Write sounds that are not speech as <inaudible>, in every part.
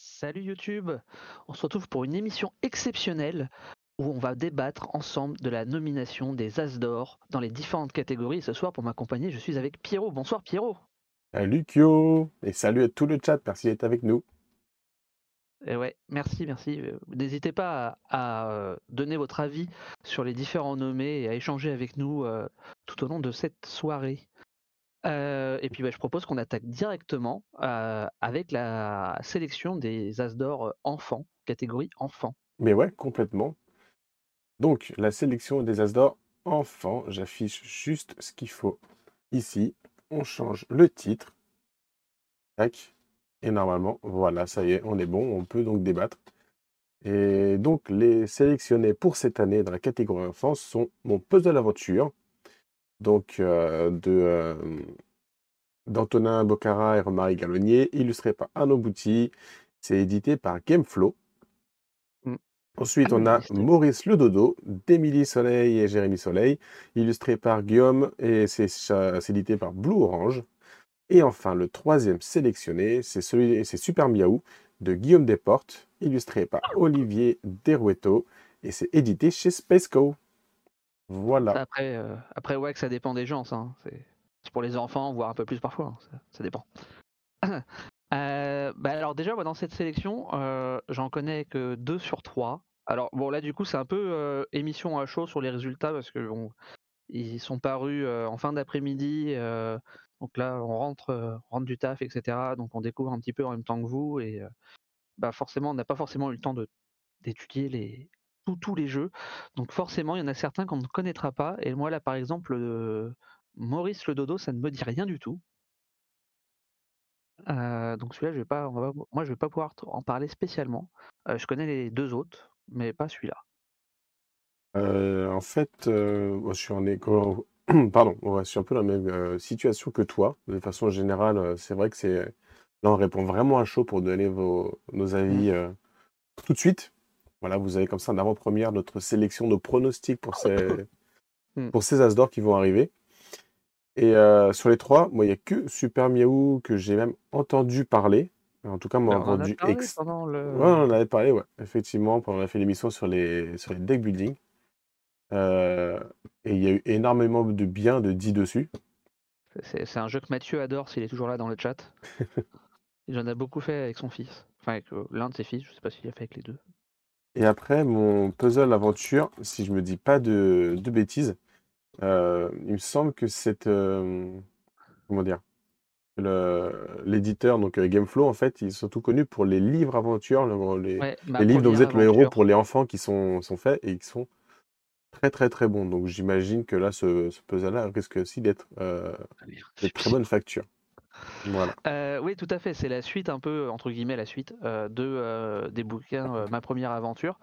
Salut YouTube, on se retrouve pour une émission exceptionnelle où on va débattre ensemble de la nomination des As d'or dans les différentes catégories. Ce soir, pour m'accompagner, je suis avec Pierrot. Bonsoir Pierrot. Salut Kyo et salut à tout le chat, merci d'être avec nous. Et ouais, merci, merci. N'hésitez pas à, à, euh, donner votre avis sur les différents nommés et à échanger avec nous euh, tout au long de cette soirée. Euh, et puis je propose qu'on attaque directement euh, avec la sélection des As d'or enfants, catégorie enfants. Mais ouais, complètement. Donc, la sélection des As d'or enfants, j'affiche juste ce qu'il faut ici. On change le titre. Tac. Et normalement, voilà, ça y est, on est bon. On peut donc débattre. Et donc, les sélectionnés pour cette année dans la catégorie enfants sont mon puzzle aventure. Donc, euh, de, euh, d'Antonin Bocara et Romaric Galonnier, illustré par Arnaud Bouty. C'est édité par Gameflow. Mm. Ensuite, on a Maurice Le Dodo, d'Émilie Soleil et Jérémy Soleil, illustré par Guillaume et c'est édité par Blue Orange. Et enfin, le troisième sélectionné, c'est celui, c'est Super Miaou de Guillaume Desportes, illustré par Olivier Derueto et c'est édité chez Spaceco. Voilà. Ça, après, euh, après, ouais, que ça dépend des gens, ça. hein. C'est pour les enfants, voire un peu plus parfois. hein. Ça, dépend. <coughs> Euh, bah alors déjà, dans cette sélection, euh, j'en connais que deux sur trois. Alors bon, là, du coup, c'est un peu émission à chaud sur les résultats parce que ils sont parus en fin d'après-midi. donc là, on rentre, euh, du taf, etc. Donc on découvre un petit peu en même temps que vous et bah forcément, on n'a pas forcément eu le temps d'étudier les tous, tous les jeux. Donc forcément, il y en a certains qu'on ne connaîtra pas. Et moi là, par exemple, euh, Maurice le Dodo, ça ne me dit rien du tout. Euh, donc celui-là, je vais pas, on va moi, je vais pas pouvoir en parler spécialement. Euh, je connais les deux autres, mais pas celui-là. En fait, je suis en. <clears throat> Pardon, ouais, je suis un peu dans la même situation que toi. De façon générale, c'est vrai que c'est... Là, on répond vraiment à chaud pour donner vos, nos avis euh, tout de suite. Voilà, vous avez comme ça en avant-première notre sélection, nos pronostics pour ces, <laughs> Mm. pour ces As d'or qui vont arriver. Et euh, sur les trois, moi, il n'y a que Super Miaou que j'ai même entendu parler. En tout cas, moi, Alors, on en a entendu parlé ex... pendant le. Ouais, on en avait parlé, ouais, effectivement, on a fait l'émission sur les, sur les deck building. Euh, et il y a eu énormément de bien de dit dessus. C'est un jeu que Mathieu adore s'il est toujours là dans le chat. <laughs> Il en a beaucoup fait avec son fils. Enfin, avec euh, l'un de ses fils, je sais pas s'il a fait avec les deux. Et après, mon puzzle aventure, si je me dis pas de, de bêtises, euh, il me semble que c'est. euh, comment dire le- L'éditeur, donc euh, Gameflow, en fait, ils sont surtout connus pour les livres aventures, le- les, Ouais, ma les livres dont vous première êtes le héros aventure. pour les enfants qui sont, sont faits et qui sont très très très bons. Donc j'imagine que là, ce, ce puzzle-là risque aussi d'être euh, de très bonne facture. Voilà. Euh, oui, tout à fait. C'est la suite, un peu, entre guillemets, la suite euh, de, euh, des bouquins Ma première aventure.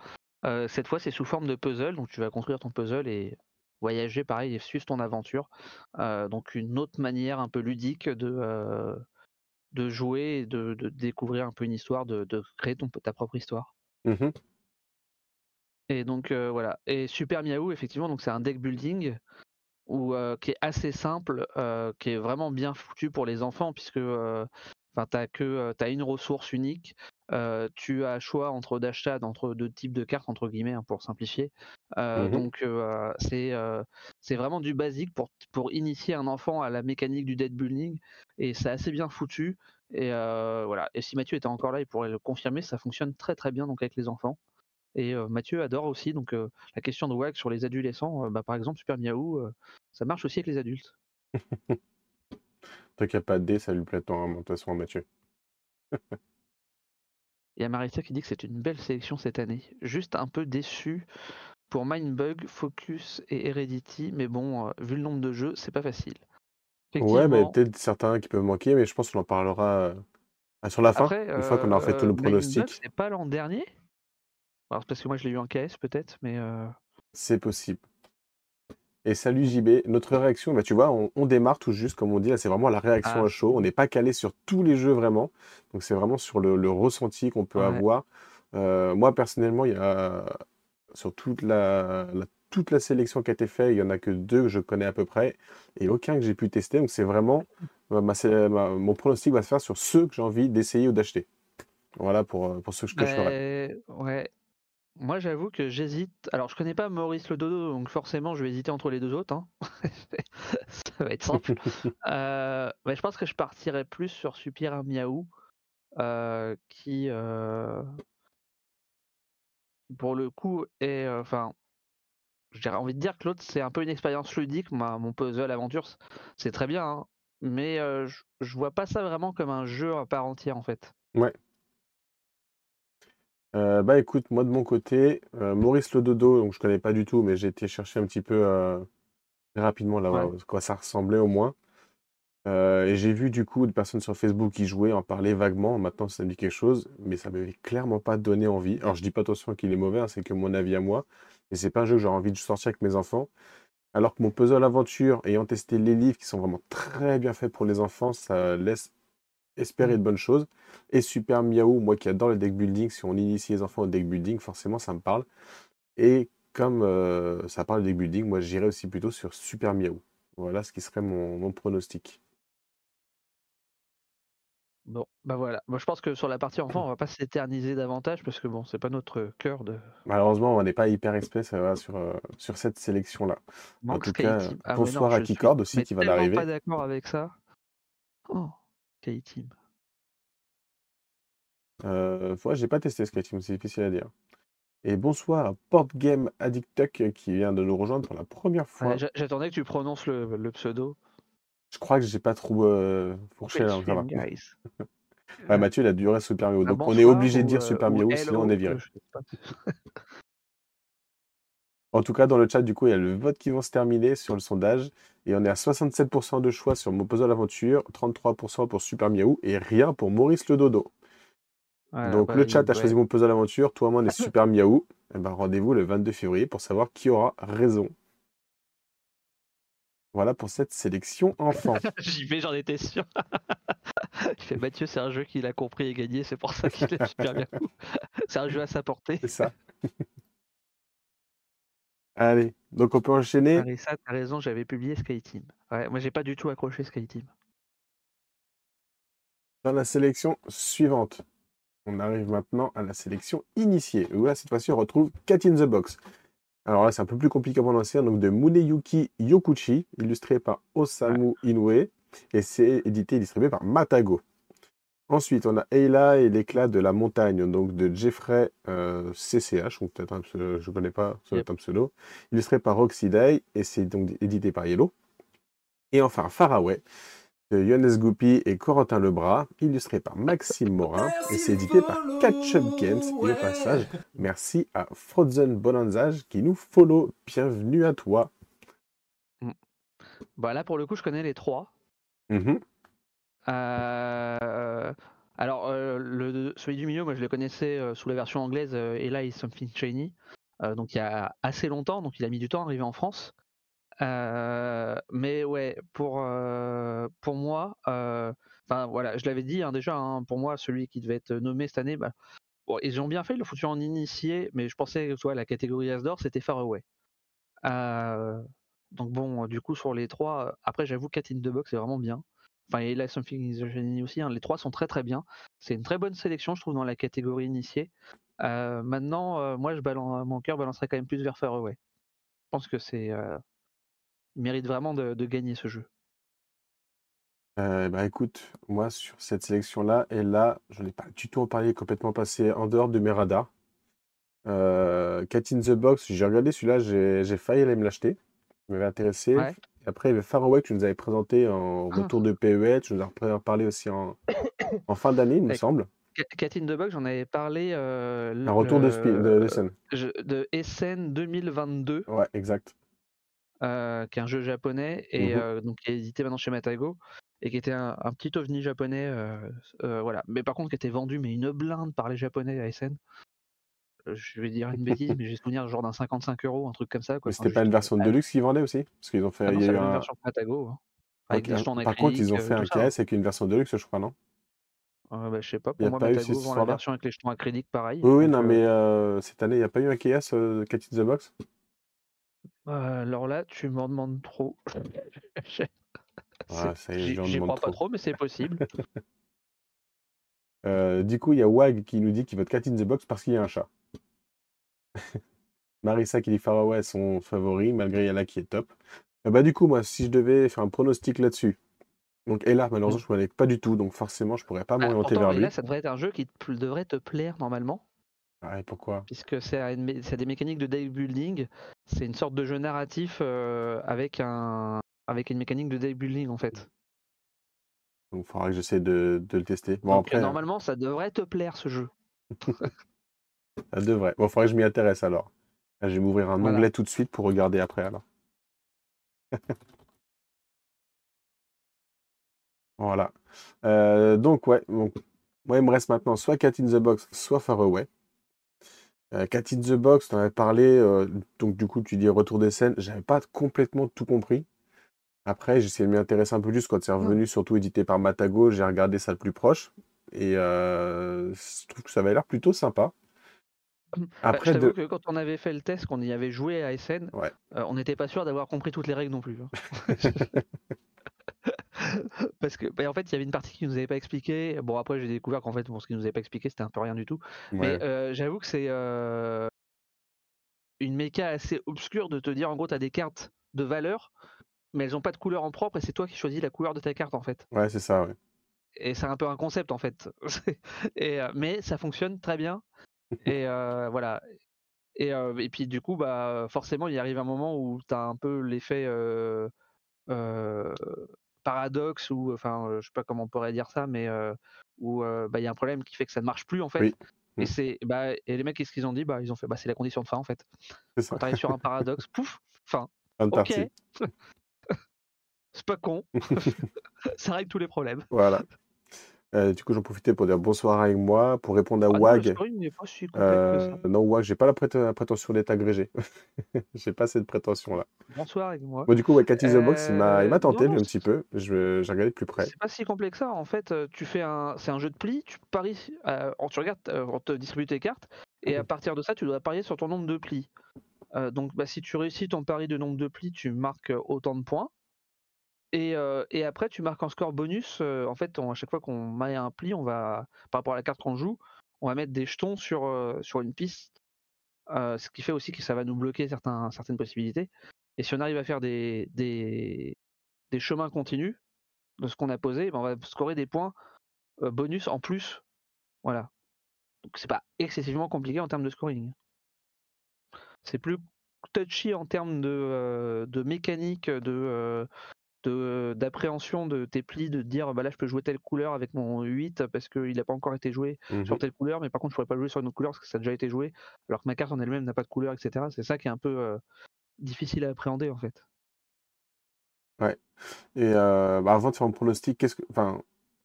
Cette fois, c'est sous forme de puzzle. Donc, tu vas construire ton puzzle et voyager, pareil, et suivre ton aventure. Donc, une autre manière un peu ludique de, de jouer et de, de découvrir un peu une histoire, de, de créer ton, ta propre histoire. Mhm. Et donc, voilà. Et Super Miaou, effectivement, donc c'est un deck building euh, qui est assez simple, qui est vraiment bien foutu pour les enfants, puisque enfin, tu as, que, t'as une ressource unique. euh, tu as choix entre d'achat entre deux types de cartes, entre guillemets, hein, pour simplifier. Euh, Mhm. Donc, euh, c'est c'est vraiment du basique pour, pour initier un enfant à la mécanique du deck building. Et c'est assez bien foutu. Et voilà. Et si Mathieu était encore là, il pourrait le confirmer. Ça fonctionne très très bien donc avec les enfants. Et Mathieu adore aussi. Donc la question de WAG sur les adolescents, bah, par exemple Super Miaou, ça marche aussi avec les adultes. <laughs> Tant qu'il n'y a pas de dé, ça lui plaît tant, de toute façon, à Mathieu. <laughs> Il y a Marissa qui dit que c'est une belle sélection cette année. Juste un peu déçu pour Mindbug, Focus et Heredity, mais bon, euh, vu le nombre de jeux, c'est pas facile. Ouais, mais peut-être certains qui peuvent manquer, mais je pense qu'on en parlera euh, sur la fin, après, une fois qu'on aura fait tout euh, le pronostic. c'est pas l'an dernier? Alors parce que moi je l'ai eu en KS peut-être, mais euh, C'est possible. Et salut JB, notre réaction, bah, tu vois, on, on démarre tout juste, comme on dit, là c'est vraiment la réaction Ah. à chaud. On n'est pas calé sur tous les jeux vraiment, donc c'est vraiment sur le, le ressenti qu'on peut Ouais. avoir. Euh, moi personnellement, il y a sur toute la, la- toute la sélection qui a été faite, il y en a que deux que je connais à peu près et aucun que j'ai pu tester. Donc c'est vraiment ma- ma- ma- mon pronostic va se faire sur ceux que j'ai envie d'essayer ou d'acheter. Voilà pour, euh, pour ce que je ouais. Moi, j'avoue que j'hésite. Alors, je connais pas Maurice le Dodo, donc forcément, je vais hésiter entre les deux autres. hein. <laughs> Ça va être simple. <laughs> Euh, mais je pense que je partirais plus sur Super Miaou, euh, qui, euh, pour le coup, est. Enfin, j'ai envie de dire que l'autre, c'est un peu une expérience ludique. Mon puzzle aventure, c'est très bien, hein, mais je, je vois pas ça vraiment comme un jeu à part entière, en fait. Ouais. Euh, bah écoute, moi de mon côté, euh, Maurice le Dodo, donc je connais pas du tout, mais j'ai été chercher un petit peu euh, très rapidement là, Ouais. à quoi ça ressemblait au moins. Euh, et j'ai vu du coup des personnes sur Facebook qui jouaient, en parlaient vaguement. Maintenant, ça me dit quelque chose, mais ça m'avait clairement pas donné envie. Alors, je dis pas attention qu'il est mauvais, hein, c'est que mon avis à moi. Et c'est pas un jeu que j'aurais envie de sortir avec mes enfants. Alors que mon puzzle aventure, ayant testé les livres qui sont vraiment très bien faits pour les enfants, ça laisse espérer de bonnes choses. Et Super Miaou, moi qui adore le deck building, si on initie les enfants au deck building, forcément ça me parle. Et comme euh, ça parle de deck building, moi j'irais aussi plutôt sur Super Miaou. Voilà ce qui serait mon, mon pronostic. Bon, bah voilà. Moi, je pense que sur la partie enfant, on va pas s'éterniser davantage parce que bon, c'est pas notre cœur de. Malheureusement, on n'est pas hyper expert ça va, sur, euh, sur cette sélection-là. En tout cas, Team. Ah, non, bonsoir à je suis Keycord aussi qui va d'arriver. pas d'accord avec ça. Oh, Sky Team? Euh, ouais, j'ai pas testé Skyteam, c'est difficile à dire. Et bonsoir à Port Game Addict Tuck qui vient de nous rejoindre pour la première fois. Ouais, J'attendais que tu prononces le, le pseudo. Je crois que j'ai pas trop euh, fourché là. Stream, guys. <laughs> Ouais, Mathieu, il a duré Super Miaou. Ah, Donc on est bonsoir obligé de dire euh, Super Miaou, hello, sinon on est viré. En tout cas, dans le chat, du coup, il y a le vote qui vont se terminer sur le sondage. Et on est à 67% de choix sur mon puzzle aventure, 33% pour Super Miaou et rien pour Maurice le Dodo. Voilà, Donc bah, le chat a choisi mon puzzle aventure, toi, moi, on est <laughs> Super Miaou. Et ben, rendez-vous le 22 février pour savoir qui aura raison. Voilà pour cette sélection enfant. <laughs> J'y vais, j'en étais sûr. <laughs> Il fait Mathieu, c'est un jeu qu'il a compris et gagné, c'est pour ça qu'il est super bien. C'est un jeu à sa portée. C'est ça. Allez, donc on peut enchaîner. Marissa, t'as raison, j'avais publié SkyTeam. Ouais, moi j'ai pas du tout accroché SkyTeam. dans la sélection suivante. On arrive maintenant à la sélection initiée, où là, cette fois-ci, on retrouve Cat in the Box. Alors là, c'est un peu plus compliqué à prononcer, donc de Muneyuki Yokuchi, illustré par Osamu Inoue, et c'est édité et distribué par Matago. Ensuite, on a Eila et l'éclat de la montagne, donc de Jeffrey euh, CCH, ou peut-être un pseudo, je ne connais pas, ça être un pseudo, illustré par Roxy Day, et c'est donc édité par Yellow. Et enfin, Faraway, de Yones Goupy et Corentin Lebras, illustré par Maxime Morin, et c'est édité par Catch Up Games. Et au passage, merci à Frozen Bonanzage qui nous follow. Bienvenue à toi. Bah là pour le coup je connais les trois. Mhm. Euh, Alors euh, le, celui du milieu, moi je le connaissais euh, sous la version anglaise euh, Ella is Something Shiny. Euh, donc il y a assez longtemps, donc il a mis du temps à arriver en France. Euh, mais ouais, pour, euh, pour moi, euh, enfin voilà, je l'avais dit hein, déjà, hein, pour moi, celui qui devait être nommé cette année, bah, ils ont bien fait, ils le foutu en initié, mais je pensais que la catégorie Asdor, c'était Faraway. Euh, donc bon, euh, du coup, sur les trois, euh, après j'avoue, Cat in the Box, c'est vraiment bien. Enfin, et là, Something is a Genie aussi, hein, les trois sont très très bien. C'est une très bonne sélection, je trouve, dans la catégorie initiée. Euh, maintenant, euh, moi, je balance, mon cœur balancerait quand même plus vers Faraway. Je pense que c'est. euh, il mérite vraiment de, de gagner ce jeu. Euh, bah écoute, moi sur cette sélection-là, et là, je n'ai pas du tout en parlé, complètement passé en dehors de mes radars. Euh, Cat in the Box, j'ai regardé celui-là, j'ai j'ai failli aller me l'acheter. Il m'avait intéressé. Ouais. Après, il y avait Faraway que tu nous avais présenté en Ah. retour de PES. Tu nous as parlé aussi en, en fin d'année, il me semble. Ca- Cat in the Box, j'en avais parlé. euh, Un retour de, Spi- de, je- de Essen 2022, Ouais, exact. euh, qui est un jeu japonais et Mhm. euh, donc qui est édité maintenant chez Matago et qui était un, un petit ovni japonais, euh, euh, voilà. Mais par contre, qui était vendu mais une blinde par les japonais à Essen. Euh, Je vais dire une <laughs> bêtise, mais j'ai souvenir genre d'un 55 euros, un truc comme ça. Quoi. Mais Enfin, c'était pas une version euh, de luxe qu'ils vendaient aussi? Parce qu'ils ont fait. ah non, il y a c'est eu la même un- version que Matago. hein. Avec Ok, des jetons en Par contre, ils ont acrylique, fait euh, un ça, hein. KS avec une version de luxe, je crois, non? Euh, bah, je sais pas, Y pour a moi, pas eu Matago vend la version avec les jetons acryliques pareil. Oui, non, euh, mais euh, cette année, il n'y a pas eu un KS euh, Cat in the Box? euh, alors là, tu m'en demandes trop. <laughs> Est, J'y crois pas trop. mais c'est possible. <laughs> Euh, du coup, il y a Wag qui nous dit qu'il vote Cat in the Box parce qu'il y a un chat. <laughs> Marissa qui dit Faraway est son favori, malgré Yala qui est top. Euh, bah, du coup, moi, si je devais faire un pronostic là-dessus, donc Ella, malheureusement, je ne connais pas du tout, donc forcément, je pourrais pas Bah, m'orienter vers lui. Ella, ça devrait être un jeu qui devrait te plaire normalement, Ouais, pourquoi? Puisque c'est des mécaniques de deck building. C'est une sorte de jeu narratif euh, avec un avec une mécanique de deck building en fait. Donc, il faudra que j'essaie de, de le tester. Bon, Donc après, normalement, ça devrait te plaire ce jeu. <laughs> ça devrait. Bon, il faudrait que je m'y intéresse alors. Là, je vais m'ouvrir un Voilà. onglet tout de suite pour regarder après alors. <laughs> Voilà. Euh, donc, ouais. Donc, moi, il me reste maintenant soit Cat in the Box, soit Faraway. Euh, Cat in the Box, tu en avais parlé. euh, donc, du coup, tu dis retour des scènes. J'avais pas complètement tout compris. Après, j'ai essayé de m'y intéresser un peu plus quand c'est revenu, surtout édité par Matago. J'ai regardé ça le plus proche. Et je trouve que ça avait l'air plutôt sympa. Bah, Après, je de... t'avoue que quand on avait fait le test, qu'on y avait joué à SN, Ouais. euh, on n'était pas sûr d'avoir compris toutes les règles non plus. hein. <laughs> Parce que, bah, en fait, il y avait une partie qui nous avait pas expliqué. Bon, après, j'ai découvert qu'en fait, bon, ce qui nous avait pas expliqué, c'était un peu rien du tout. ouais. Mais euh, j'avoue que c'est euh, une méca assez obscure de te dire, en gros, tu as des cartes de valeur, mais elles ont pas de couleur en propre, et c'est toi qui choisis la couleur de ta carte, en fait. Ouais, c'est ça, ouais. Et c'est un peu un concept, en fait. <laughs> et, mais ça fonctionne très bien. Et euh, voilà. Et, euh, et puis du coup, bah forcément, il arrive un moment où tu as un peu l'effet paradoxe ou enfin, je sais pas comment on pourrait dire ça, mais où bah, il y a un problème qui fait que ça ne marche plus en fait. Oui. Et Mm. c'est bah et les mecs qu'est-ce qu'ils ont dit? Bah ils ont fait bah c'est la condition de fin en fait. C'est ça. Quand tu arrives sur un paradoxe, pouf, fin. Ok. <laughs> C'est pas con. <laughs> ça règle tous les problèmes. Voilà. Euh, du coup, j'en profitais pour dire bonsoir avec moi, pour répondre à Ah Wag. scoring n'est pas si complexe que ça. Euh, non, Wag, j'ai pas la, prét- la prétention d'être agrégé. <laughs> j'ai pas cette prétention-là. Bonsoir avec moi. Bon, du coup, ouais, Cat Box, il m'a Euh, tenté, non, un petit peu. J'ai regardé de plus près. C'est pas si complexe que ça. En fait, tu fais un, c'est un jeu de plis. Tu paries, tu regardes, on te distribue tes cartes, et à partir de ça, tu dois parier sur ton nombre de plis. Donc, bah, si tu réussis ton pari de nombre de plis, tu marques autant de points. Et, euh, et après, tu marques un score bonus. euh, en fait, à chaque fois qu'on met un pli, on va, par rapport à la carte qu'on joue, on va mettre des jetons sur, euh, sur une piste. Ce qui fait aussi que ça va nous bloquer certaines possibilités. Et si on arrive à faire des, des, des chemins continus de ce qu'on a posé, ben on va scorer des points bonus en plus. Voilà. Donc c'est pas excessivement compliqué en termes de scoring. C'est plus touchy en termes de, de mécanique, de, euh, de- d'appréhension de tes plis, de te dire bah là je peux jouer telle couleur avec mon 8 parce qu'il n'a pas encore été joué Mhm. sur telle couleur, mais par contre je pourrais pas jouer sur une autre couleur parce que ça a déjà été joué, alors que ma carte en elle-même n'a pas de couleur, etc. C'est ça qui est un peu euh, difficile à appréhender en fait. Et euh, bah, avant de faire mon pronostic, qu'est-ce que. Enfin,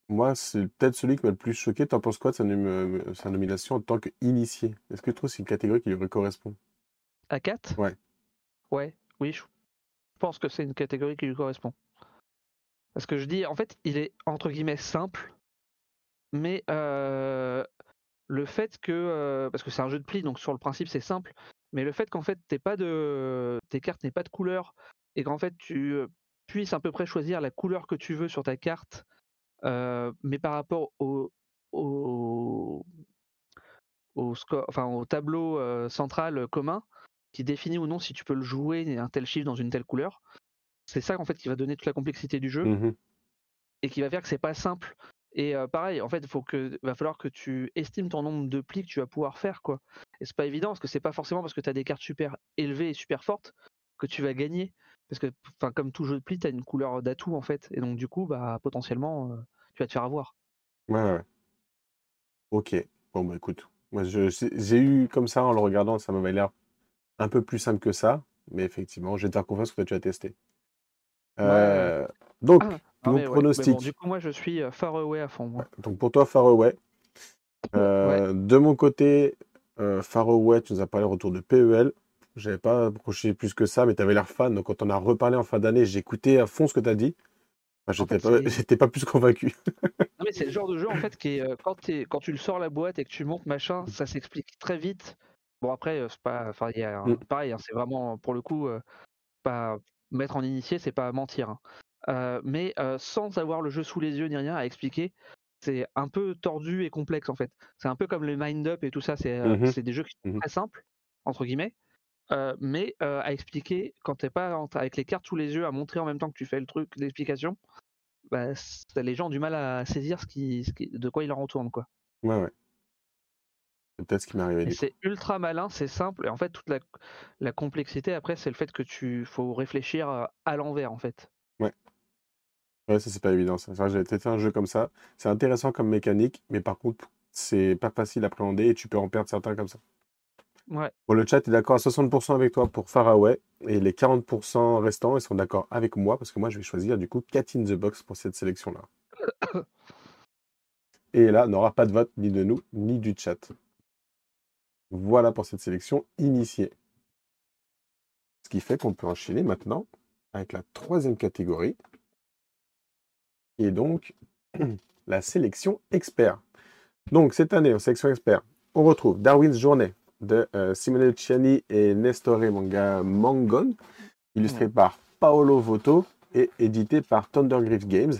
moi, c'est peut-être celui qui m'a le plus choqué. T'en penses quoi de sa, nom- sa nomination en tant qu'initié? Est-ce que tu trouves que c'est une catégorie qui lui correspond? À 4 Ouais. Ouais, oui, je pense que c'est une catégorie qui lui correspond. Parce que je dis, en fait, il est entre guillemets simple, mais euh, le fait que. euh, parce que c'est un jeu de pli, donc sur le principe c'est simple, mais le fait qu'en fait t'aies pas de, tes cartes n'aient pas de couleur, et qu'en fait tu euh, puisses à peu près choisir la couleur que tu veux sur ta carte, mais par rapport au, au, score, enfin, au tableau central commun qui définit ou non si tu peux le jouer un tel chiffre dans une telle couleur. C'est ça en fait qui va donner toute la complexité du jeu Mhm. et qui va faire que c'est pas simple. Et euh, pareil, en fait, il faut que, va falloir que tu estimes ton nombre de plis que tu vas pouvoir faire, quoi. Et c'est pas évident parce que c'est pas forcément parce que tu as des cartes super élevées et super fortes que tu vas gagner. Parce que, enfin, comme tout jeu de pli, tu as une couleur d'atout en fait. Et donc du coup, bah potentiellement, euh, tu vas te faire avoir. Ouais, ouais. Ok. Bon, bah écoute. Moi, j'ai j'ai eu comme ça, en le regardant, ça m'avait l'air un peu plus simple que ça. Mais effectivement, je vais te faire confiance que toi, tu as testé. Euh, donc, Ah, mon ouais, pronostic. bon, du coup, moi, je suis euh, far away à fond. moi. Donc pour toi, Faraway. Euh, De mon côté, euh, Faraway, tu nous as parlé retour de PEL. J'avais pas approché plus que ça, mais tu avais l'air fan. Donc quand on a reparlé en fin d'année, j'ai écouté à fond ce que tu as dit. Enfin, j'étais fait, pas, plus convaincu. <laughs> Non, mais c'est le genre de jeu en fait qui est quand, tu le sors la boîte et que tu montes machin, ça s'explique très vite. Bon après c'est pas, enfin il y a un- Mm. pareil, hein, c'est vraiment pour le coup pas mettre en initié, c'est pas mentir. hein. Euh, mais euh, sans avoir le jeu sous les yeux ni rien à expliquer, c'est un peu tordu et complexe en fait. C'est un peu comme le Mind Up et tout ça. C'est Mhm. c'est des jeux qui sont Mhm. très simples entre guillemets, euh, mais euh, à expliquer quand t'es pas avec les cartes sous les yeux, à montrer en même temps que tu fais le truc l'explication. Bah, les gens ont du mal à saisir ce qui, ce qui- de quoi il en retourne quoi. Ouais, ouais. C'est peut-être ce qui m'est arrivé c'est ultra malin, c'est simple. Et en fait, toute la, la complexité après, c'est le fait que tu faut réfléchir euh, à l'envers en fait. Ouais, ça, c'est pas évident. C'est vrai que j'avais testé un jeu comme ça. C'est intéressant comme mécanique, mais par contre, c'est pas facile à appréhender et tu peux en perdre certains comme ça. Ouais. Bon, le chat est d'accord à 60% avec toi pour Faraway et les 40% restants, ils sont d'accord avec moi parce que moi, je vais choisir du coup Cat in the Box pour cette sélection-là. <coughs> Et là, n'aura pas de vote ni de nous, ni du chat. Voilà pour cette sélection initiée. Ce qui fait qu'on peut enchaîner maintenant avec la troisième catégorie, qui est donc <clears throat> la sélection expert. Donc cette année, en sélection expert, on retrouve Darwin's Journée de euh, Simone Luciani et Nestore Manga Mangon, illustré par Paolo Voto et édité par Thundergriff Games.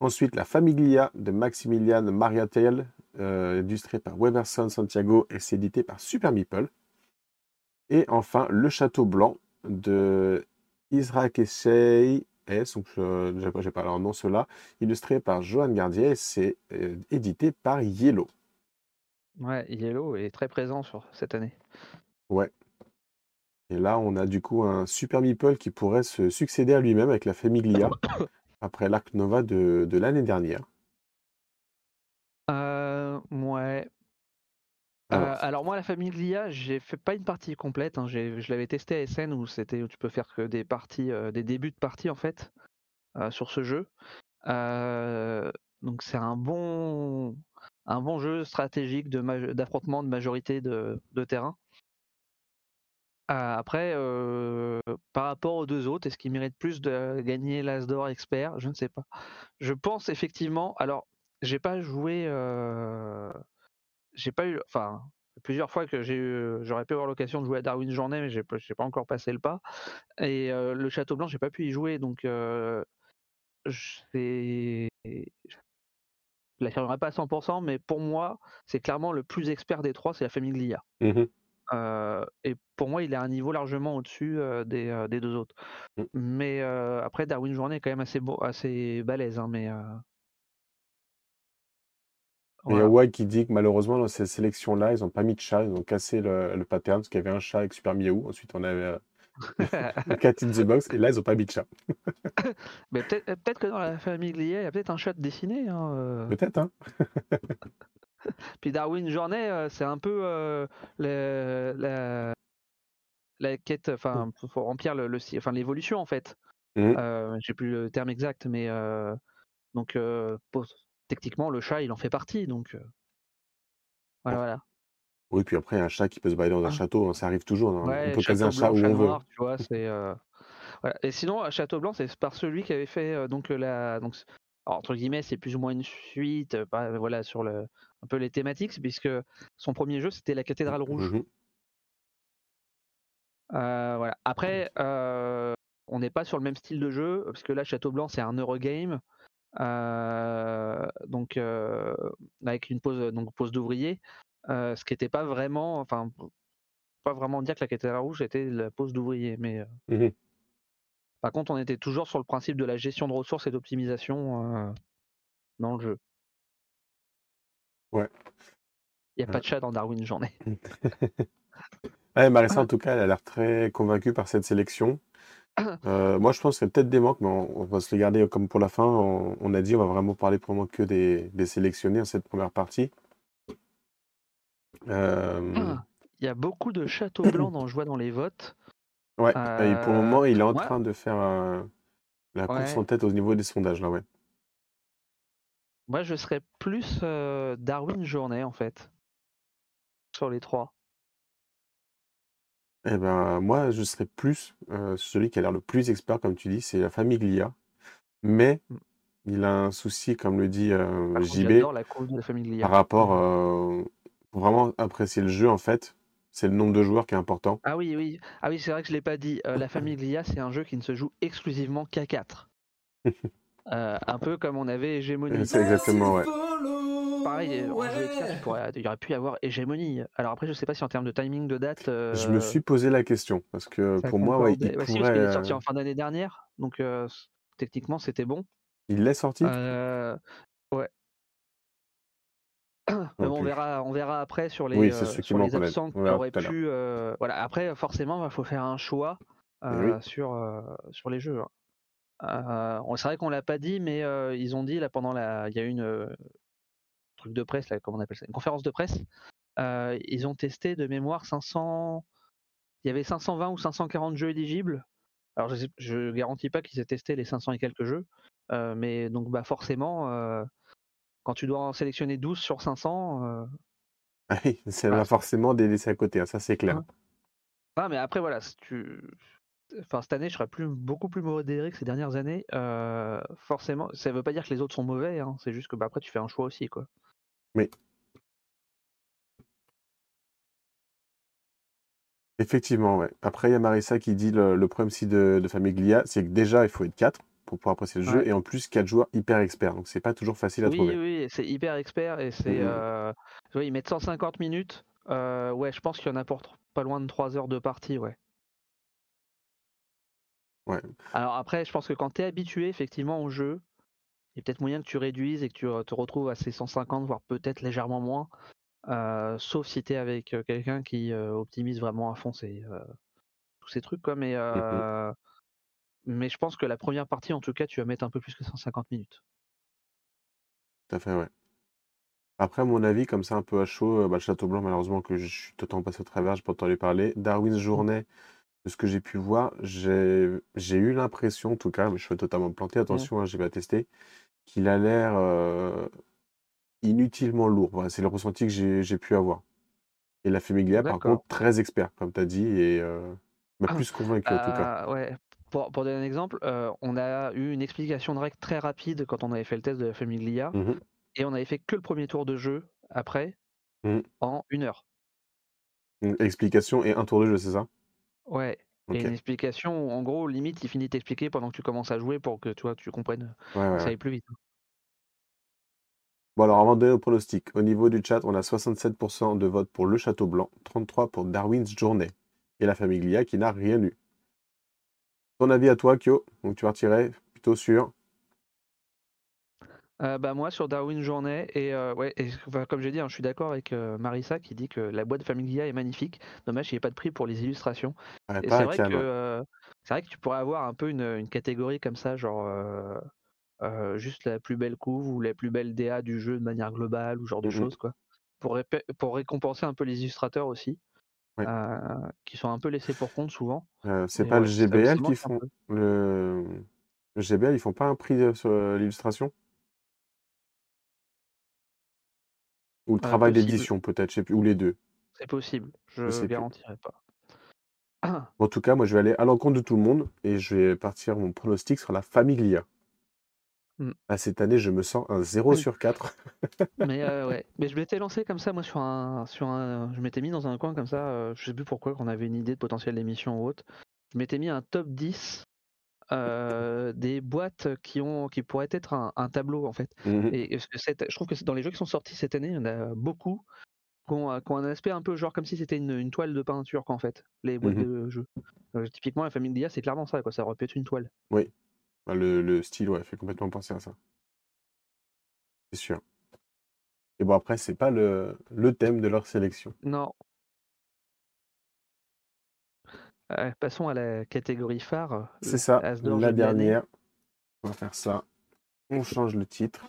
Ensuite, La Famiglia de Maximilian Mariatel, euh, illustré par Weberson Santiago et c'est édité par Super Meeple. Et enfin, Le Château Blanc de Isaac Essay S, donc je n'ai pas leur nom cela, illustré par Johan Gardier et c'est euh, édité par Yellow. Ouais, Yellow est très présent sur cette année. Ouais. Et là, on a du coup un Super Meeple qui pourrait se succéder à lui-même avec la Famiglia <coughs> après l'Arc Nova de, de l'année dernière. Euh, ouais. Alors, Euh, alors moi la Famiglia, j'ai fait pas une partie complète. hein, je l'avais testé à SN où c'était où tu peux faire que des parties, euh, des débuts de partie en fait euh, sur ce jeu. Donc c'est un bon, un bon jeu stratégique de ma- d'affrontement de majorité de, de terrain. Après, par rapport aux deux autres, est-ce qu'ils méritent plus de gagner l'As d'or expert? Je ne sais pas. Je pense effectivement. Alors, j'ai pas joué. j'ai pas eu. Enfin, plusieurs fois que j'ai eu, j'aurais pu avoir l'occasion de jouer à Darwin Journée, mais j'ai pas, j'ai pas encore passé le pas. Et le Château Blanc, j'ai pas pu y jouer, donc je c'est- je l'affirmerai pas à 100%, mais pour moi, c'est clairement le plus expert des trois, c'est la Famiglia. mhm. Euh, et pour moi, il est à un niveau largement au-dessus euh, des, euh, des deux autres. Mm. Mais après, Darwin Journée est quand même assez, beau, assez balèze. hein, mais, euh, Et il y a voilà. Wai qui dit que malheureusement, dans ces sélections-là, ils n'ont pas mis de chat, ils ont cassé le, le pattern, parce qu'il y avait un chat avec Super Miaou. Ensuite, on avait euh, <laughs> <laughs> Cat in the Box, et là, ils n'ont pas mis de chat. <laughs> mais peut-être peut que dans la Famiglia, il y a peut-être un chat dessiné. hein, euh. Peut-être, hein Puis Darwin Journée, euh, c'est un peu euh, le- la, la quête, enfin, faut faut remplir le, enfin, l'évolution en fait. Mhm. Euh, J'ai plus le terme exact, mais euh, donc euh, pour- techniquement, le chat, il en fait partie. Donc euh, voilà, voilà. Oui, puis après, un chat qui peut se balader dans un Ah. château, hein, ça arrive toujours. hein. Ouais, on peut caser un chat où on veut. noir, tu vois, euh, voilà. Et sinon, Château Blanc, c'est par celui qui avait fait euh, donc la, donc alors, entre guillemets, c'est plus ou moins une suite, euh, voilà, sur le un peu les thématiques, puisque son premier jeu c'était la Cathédrale Rouge. Euh, voilà. Après, euh, on n'est pas sur le même style de jeu, parce que là, Château Blanc, c'est un Eurogame. Euh, donc euh, avec une pause donc pause d'ouvrier, euh, ce qui n'était pas vraiment, enfin pas vraiment dire que la cathédrale rouge était la pause d'ouvrier, mais Mhm. par contre on était toujours sur le principe de la gestion de ressources et d'optimisation dans le jeu. Ouais. Il n'y a pas de chat dans Darwin Journée. <laughs> Ouais, Marissa, en <laughs> tout cas, elle a l'air très convaincue par cette sélection. <coughs> Euh, moi, je pense qu'il y a peut-être des manques, mais on, on va se les garder comme pour la fin. On, on a dit, on va vraiment parler probablement que des, des sélectionnés en cette première partie. Euh, Il y a beaucoup de châteaux blancs <coughs> dont je vois dans les votes. ouais, et pour le Euh, moment, il est en ouais. train de faire euh, la course Ouais. en tête au niveau des sondages, là, ouais. Moi je serais plus euh, Darwin Journée en fait. Sur les trois. Eh ben, moi, je serais plus euh, celui qui a l'air le plus expert, comme tu dis, c'est la Famiglia. Mais Mm. il a un souci, comme le dit euh, Par JB, J'adore la couve de la famille par rapport, euh, pour vraiment apprécier le jeu, en fait, c'est le nombre de joueurs qui est important. Ah oui, oui. Ah oui, c'est vrai que je l'ai pas dit. La Famiglia, c'est un jeu qui ne se joue exclusivement qu'à 4. <laughs> Euh, un peu comme on avait hégémonie. C'est exactement, ouais. Pareil, cartes, il, pourrait- il aurait pu y avoir hégémonie. Alors après, je sais pas si en termes de timing de date. Je me euh, suis posé la question parce que ça pour moi, ouais, il concordait. Ouais, si, parce pourrait. qu'il est sorti euh, en fin d'année dernière, donc euh, techniquement c'était bon. Il l'est sorti? Euh, ouais. Mais bon, on verra, on verra après sur les, Oui, euh, sur les absents on qui auraient pu. euh, voilà. Après, forcément, il faut faire un choix Eh euh, oui. sur, euh, sur les jeux. hein. Euh, c'est vrai qu'on l'a pas dit, mais ils ont dit là pendant la, il y a eu une truc de presse là, comment on appelle ça, une conférence de presse. Ils ont testé de mémoire 500. Il y avait 520 ou 540 jeux éligibles. Alors je, je garantis pas qu'ils aient testé les 500 et quelques jeux, euh, mais donc bah forcément, euh, quand tu dois en sélectionner 12 sur 500, euh, Ah oui, ça Ah. va forcément des laisser à côté, hein, ça c'est clair. Ah mais après voilà, tu, enfin cette année je serai plus beaucoup plus modéré que ces dernières années. euh, forcément, ça veut pas dire que les autres sont mauvais, hein, c'est juste que bah après tu fais un choix aussi quoi. Effectivement, ouais. Après, il y a Marissa qui dit le, le problème si de, de Famiglia, c'est que déjà, il faut être 4 pour pouvoir apprécier le jeu, Ouais. et en plus 4 joueurs hyper experts. Donc, c'est pas toujours facile à Oui, trouver. oui, c'est hyper expert et c'est. Mhm. euh, vois, ils mettent 150 minutes. euh, ouais, je pense qu'il y en a pour pas loin de 3 heures de partie, ouais. Ouais. Alors après, je pense que quand tu es habitué effectivement au jeu, il y a peut-être moyen que tu réduises et que tu euh, te retrouves à ces 150, voire peut-être légèrement moins. euh, sauf si tu es avec euh, quelqu'un qui euh, optimise vraiment à fond ces, euh, tous ces trucs, quoi. Mais, euh, mais je pense que la première partie, en tout cas, tu vas mettre un peu plus que 150 minutes. Tout à fait, ouais. Après, à mon avis, comme ça, un peu à chaud, bah, le Château Blanc, malheureusement, que je suis totalement passé au travers, j'ai pas entendu parler. Darwin's Journée, de ce que j'ai pu voir, j'ai eu l'impression, en tout cas, mais je suis totalement planté, attention, hein, j'ai pas testé, qu'il a l'air euh, inutilement lourd. Voilà, c'est le ressenti que j'ai pu avoir. Et la Famiglia, par contre, très expert, comme tu as dit, et euh, m'a Ah, plus convaincu, en tout cas. Euh, ouais. Pour, pour donner un exemple, euh, on a eu une explication de règle très rapide quand on avait fait le test de la Famiglia Mhm. et on avait fait que le premier tour de jeu après Mhm. en une heure. Une explication et un tour de jeu, c'est ça? Ouais. Et une explication en gros, limite, il finit de t'expliquer pendant que tu commences à jouer pour que tu vois, tu comprennes, Ouais, ouais, ça aille plus vite. Bon, alors, avant de donner nos pronostics, au niveau du chat, on a 67% de votes pour le Château Blanc, 33% pour Darwin's Journée, et la Famiglia qui n'a rien eu. Ton avis à toi, Kyo? Donc, tu partirais plutôt sur. Euh, bah moi sur Darwin Journée et euh, ouais et, enfin, comme j'ai dit hein, je suis d'accord avec euh, Marissa qui dit que la boîte Familia est magnifique. Dommage qu'il n'y ait pas de prix pour les illustrations. Ouais, c'est vrai que hein. euh, c'est vrai que tu pourrais avoir un peu une, une catégorie comme ça genre euh, juste la plus belle couve ou la plus belle DA du jeu de manière globale ou genre de choses quoi. Pour, pour récompenser un peu les illustrateurs aussi qui sont un peu laissés pour compte souvent. C'est pas le ouais, GBL qui font le... le GBL, ils font pas un prix sur l'illustration? Ou le travail d'édition, peut-être, je sais plus, ou les deux. c'est possible je plus. garantirai pas <clears throat> En tout cas, moi, je vais aller à l'encontre de tout le monde et je vais partir mon pronostic sur la Famiglia. Mm. Ah, cette année, je me sens un 0 Oui. sur 4. <laughs> Mais euh, ouais, mais je m'étais lancé comme ça moi sur un sur un je m'étais mis dans un coin comme ça, euh, je sais plus pourquoi qu'on avait une idée de potentiel d'émission ou autre. Je m'étais mis un top 10 euh, des boîtes qui ont qui pourraient être un, un tableau en fait. Mhm. Et je trouve que dans les jeux qui sont sortis cette année, il y en a beaucoup qui ont, qui ont un aspect un peu genre comme si c'était une, une toile de peinture quoi, en fait, les boîtes Mhm. de jeux. Euh, typiquement la famille d'IA c'est clairement ça quoi, ça aurait pu être une toile. Oui. Le, le style, ouais, fait complètement penser à ça. C'est sûr. Et bon, après, c'est pas le, le thème de leur sélection. Non. Passons à la catégorie phare. C'est le ça, la dernière. On va faire ça. On change le titre.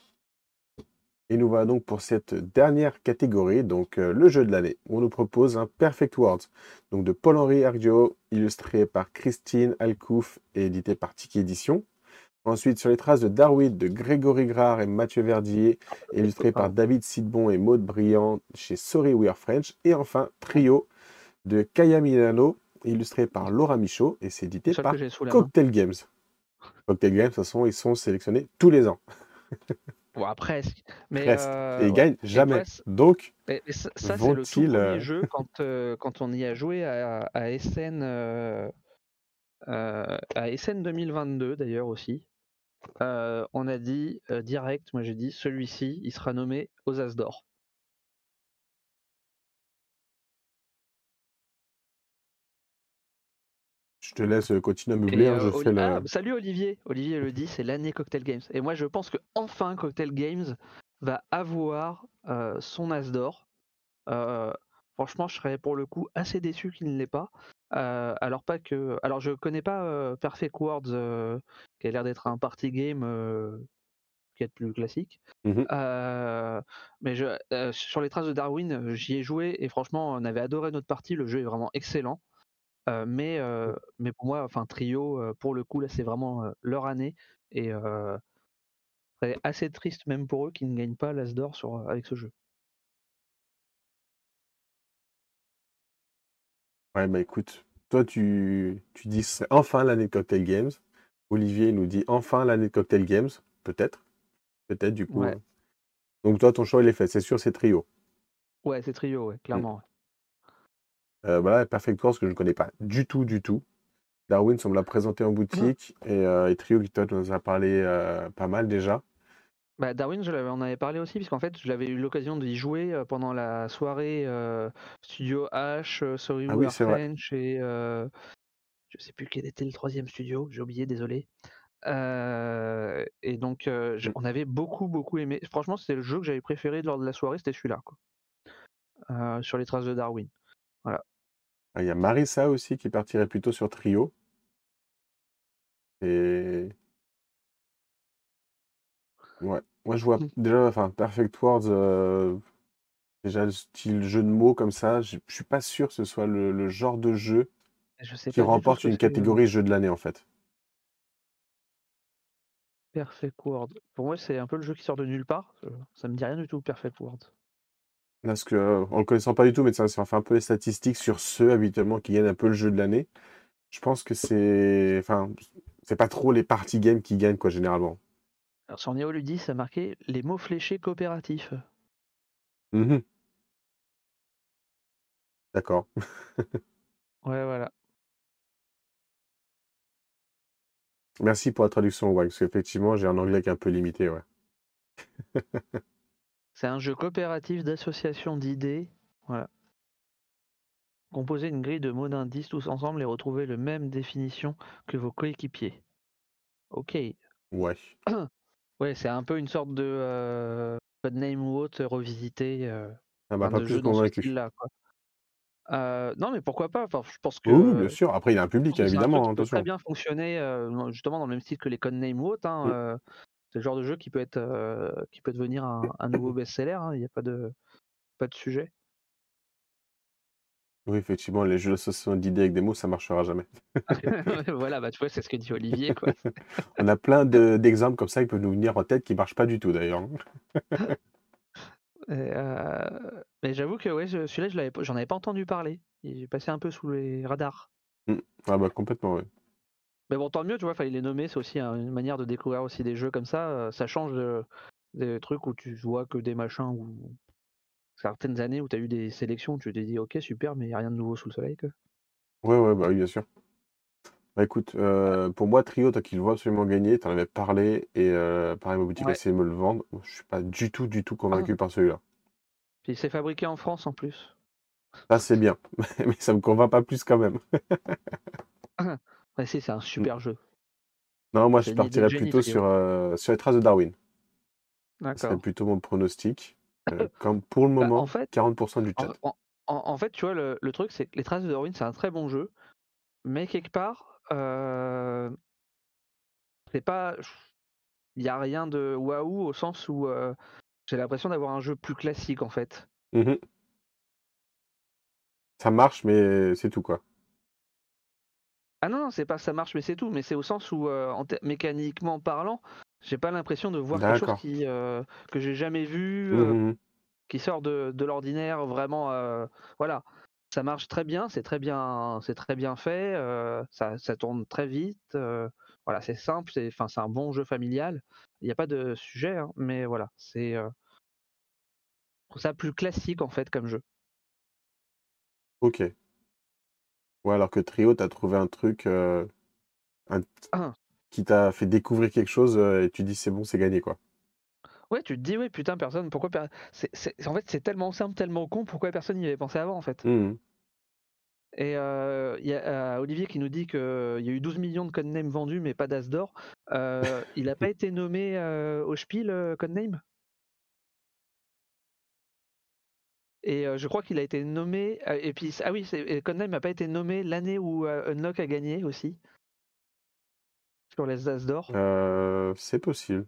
Et nous voilà donc pour cette dernière catégorie, donc euh, le jeu de l'année. On nous propose un Perfect World, donc de Paul-Henri Ardio, illustré par Christine Alcouf et édité par Tiki Édition. Ensuite, sur les traces de Darwin de Grégory Grard et Mathieu Verdier, illustré par David Sidbon et Maude Briand chez Sorry We Are French. Et enfin, Trio de Kaya Milano, illustré par Laura Michaud et c'est édité par. Cocktail Games. Cocktail Games, de toute façon, ils sont sélectionnés tous les ans. <laughs> Bon, presque. Mais, Presque. euh, et ils ouais. gagnent jamais. Donc, et- et ça, ça, c'est le tout premier euh, jeu quand, euh, quand on y a joué à, à SN, euh, à SN 2022 d'ailleurs aussi. on a dit direct, moi j'ai dit celui-ci, il sera nommé aux As d'or. Je te laisse continuer à meubler. Hein, je euh, fais Oli- le... ah, salut Olivier, Olivier le dit, c'est l'année Cocktail Games. Et moi je pense que enfin Cocktail Games va avoir euh, son As d'or. Euh, franchement, je serais pour le coup assez déçu qu'il ne l'ait pas. Euh, alors pas que, alors je connais pas euh, Perfect Words, euh, qui a l'air d'être un party game euh, qui est plus classique. Mhm. Euh, mais je, euh, sur les traces de Darwin, euh, j'y ai joué et franchement, on avait adoré notre partie. Le jeu est vraiment excellent. Euh, mais, euh, mais pour moi, enfin trio, euh, pour le coup, là, c'est vraiment leur année et c'est assez triste même pour eux qui ne gagnent pas l'As d'or sur avec ce jeu. Ouais, bah écoute, toi tu, tu dis c'est enfin l'année de Cocktail Games. Olivier nous dit enfin l'année de Cocktail Games. Peut-être. Peut-être du coup. Ouais. Donc toi, ton choix, il est fait. C'est sûr, c'est trio. Ouais, c'est trio, ouais, clairement. Euh, voilà, Perfect Wars que je ne connais pas du tout, du tout. Darwin, on me l'a présenté en boutique. Et, euh, et Trio, qui nous as parlé euh, pas mal déjà. Bah, Darwin, je en avait parlé aussi, puisqu'en fait, j'avais eu l'occasion d'y jouer pendant la soirée Studio H, Sorry Ah oui. French et je sais plus quel était le troisième studio, j'ai oublié, désolé. Euh, et donc, euh, j'- Mm. on avait beaucoup, beaucoup aimé. Franchement, c'était le jeu que j'avais préféré lors de la soirée, c'était celui-là, quoi. Euh, sur les traces de Darwin. Ah, Il y a Marissa aussi qui partirait plutôt sur Trio. Et. Ouais. Moi, je vois Mm. déjà, enfin, Perfect Words, euh, déjà le style jeu de mots comme ça, je je suis pas sûr que ce soit le, le genre de jeu Je sais qui pas du tout remporte que une c'est, euh, catégorie jeu de l'année, en fait. Perfect World. Pour moi, c'est un peu le jeu qui sort de nulle part. euh, Ça me dit rien du tout, Perfect World. Parce que, euh, en le connaissant pas du tout, mais ça, fait un peu les statistiques sur ceux habituellement qui gagnent un peu le jeu de l'année. Je pense que c'est. Enfin, c'est pas trop les party games qui gagnent, quoi, généralement. Alors, sur Néoludis, ça a marqué les mots fléchés coopératifs. Mhm. D'accord. <laughs> Ouais, voilà. Merci pour la traduction, ouais, parce qu'effectivement, j'ai un anglais qui est un peu limité, ouais. <laughs> C'est un jeu coopératif d'association d'idées. Voilà. Composez une grille de mots d'indices tous ensemble et retrouvez le même définition que vos coéquipiers. Ok. Ouais. <coughs> Ouais, c'est un peu une sorte de euh, Codename ou autre revisité. euh, Ça m'a enfin, pas de plus jeu convaincu. quoi. Euh, non, mais pourquoi pas enfin, Je pense que. Oui, bien sûr. Après, il y a un public, évidemment, qui hein, peut très bien fonctionner euh, justement dans le même style que les Codename ou autres. hein, Mm. C'est le genre de jeu qui peut être euh, qui peut devenir un, un nouveau best-seller. hein, Il n'y a pas de pas de sujet. Oui, effectivement, les jeux d'association d'idées avec des mots, ça marchera jamais. <laughs> voilà, bah tu vois, c'est ce que dit Olivier, quoi. <laughs> On a plein de- d'exemples comme ça qui peuvent nous venir en tête qui marchent pas du tout, d'ailleurs. <laughs> Euh, Mais j'avoue que ouais, celui-là, j'en avais pas entendu parler. Il est passé un peu sous les radars. Ah bah, complètement, oui. Mais bon, tant mieux, tu vois, fallait les nommer, c'est aussi une manière de découvrir aussi des jeux comme ça. euh, Ça change de- des trucs où tu vois que des machins ou certaines années où tu as eu des sélections, tu t'es dit ok super, mais il n'y a rien de nouveau sous le soleil. Quoi. Ouais, ouais, bah oui, bien sûr. Bah écoute, euh, pour moi, Trio, toi qui le vois absolument gagner, t'en avais parlé, et euh, pareil, ma boutique a essayé de me le vendre. Je suis pas du tout, du tout convaincu par celui-là. Puis c'est fabriqué en France en plus. Ça, c'est bien, <laughs> mais ça me convainc pas plus quand même. <laughs> Ouais, si, c'est un super jeu. Non, moi, C'est je partirais plutôt sur, euh, sur les traces de Darwin. Ce serait D'accord. plutôt mon pronostic. Euh, <laughs> comme pour le Bah, moment, en fait, 40% du chat. en- en- en fait, tu vois, le, le truc, c'est que Les Traces de Darwin, c'est un très bon jeu, mais quelque part, euh, c'est pas. Il n'y a rien de waouh au sens où j'ai l'impression d'avoir un jeu plus classique en fait. Mhm. Ça marche, mais c'est tout, quoi. Ah non, non, c'est pas ça marche, mais c'est tout. Mais c'est au sens où, euh, en mécaniquement parlant, j'ai pas l'impression de voir quelque chose qui, euh, que j'ai jamais vu, euh, Mhm. qui sort de, de l'ordinaire. Vraiment, voilà, ça marche très bien, c'est très bien, c'est très bien fait, ça, ça tourne très vite. voilà, c'est simple, c'est, enfin, c'est un bon jeu familial. Il n'y a pas de sujet, hein, mais voilà, c'est je trouve ça plus classique en fait comme jeu. Ok. Ouais, alors que Trio, t'as trouvé un truc euh, un- Ah. qui t'a fait découvrir quelque chose euh, et tu dis c'est bon, c'est gagné quoi. Ouais, tu te dis, ouais, putain, personne, pourquoi. per- c'est- c'est- En fait, c'est tellement simple, tellement con, pourquoi personne n'y avait pensé avant, en fait? Mhm. Et euh, il y a Olivier qui nous dit qu'il y a eu 12 millions de codenames vendus, mais pas d'As d'or. Il n'a pas <laughs> été nommé au Spiel, codename? Et euh, je crois qu'il a été nommé. euh, et puis, ah oui, Codename n'a pas été nommé l'année où euh, Unlock a gagné aussi. Sur les As d'or. C'est possible.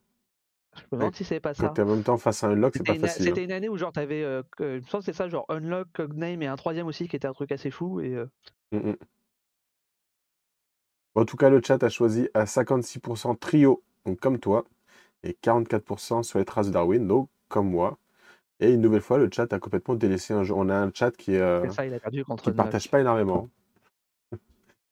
Je me demande si c'est pas Quand ça. en même temps face à un lock, c'est C'était pas une, facile. hein. c'était une année où genre t'avais, me semble que c'est ça, genre Unlock, Cogname et un troisième aussi qui était un truc assez fou. Et Mm. En tout cas, le chat a choisi à 56% trio, donc comme toi, et 44% sur les traces de Darwin, donc comme moi. Et une nouvelle fois, le chat a complètement délaissé un jeu. On a un chat qui, euh, c'est ça, il a perdu contre qui Unlock. partage pas énormément. <laughs>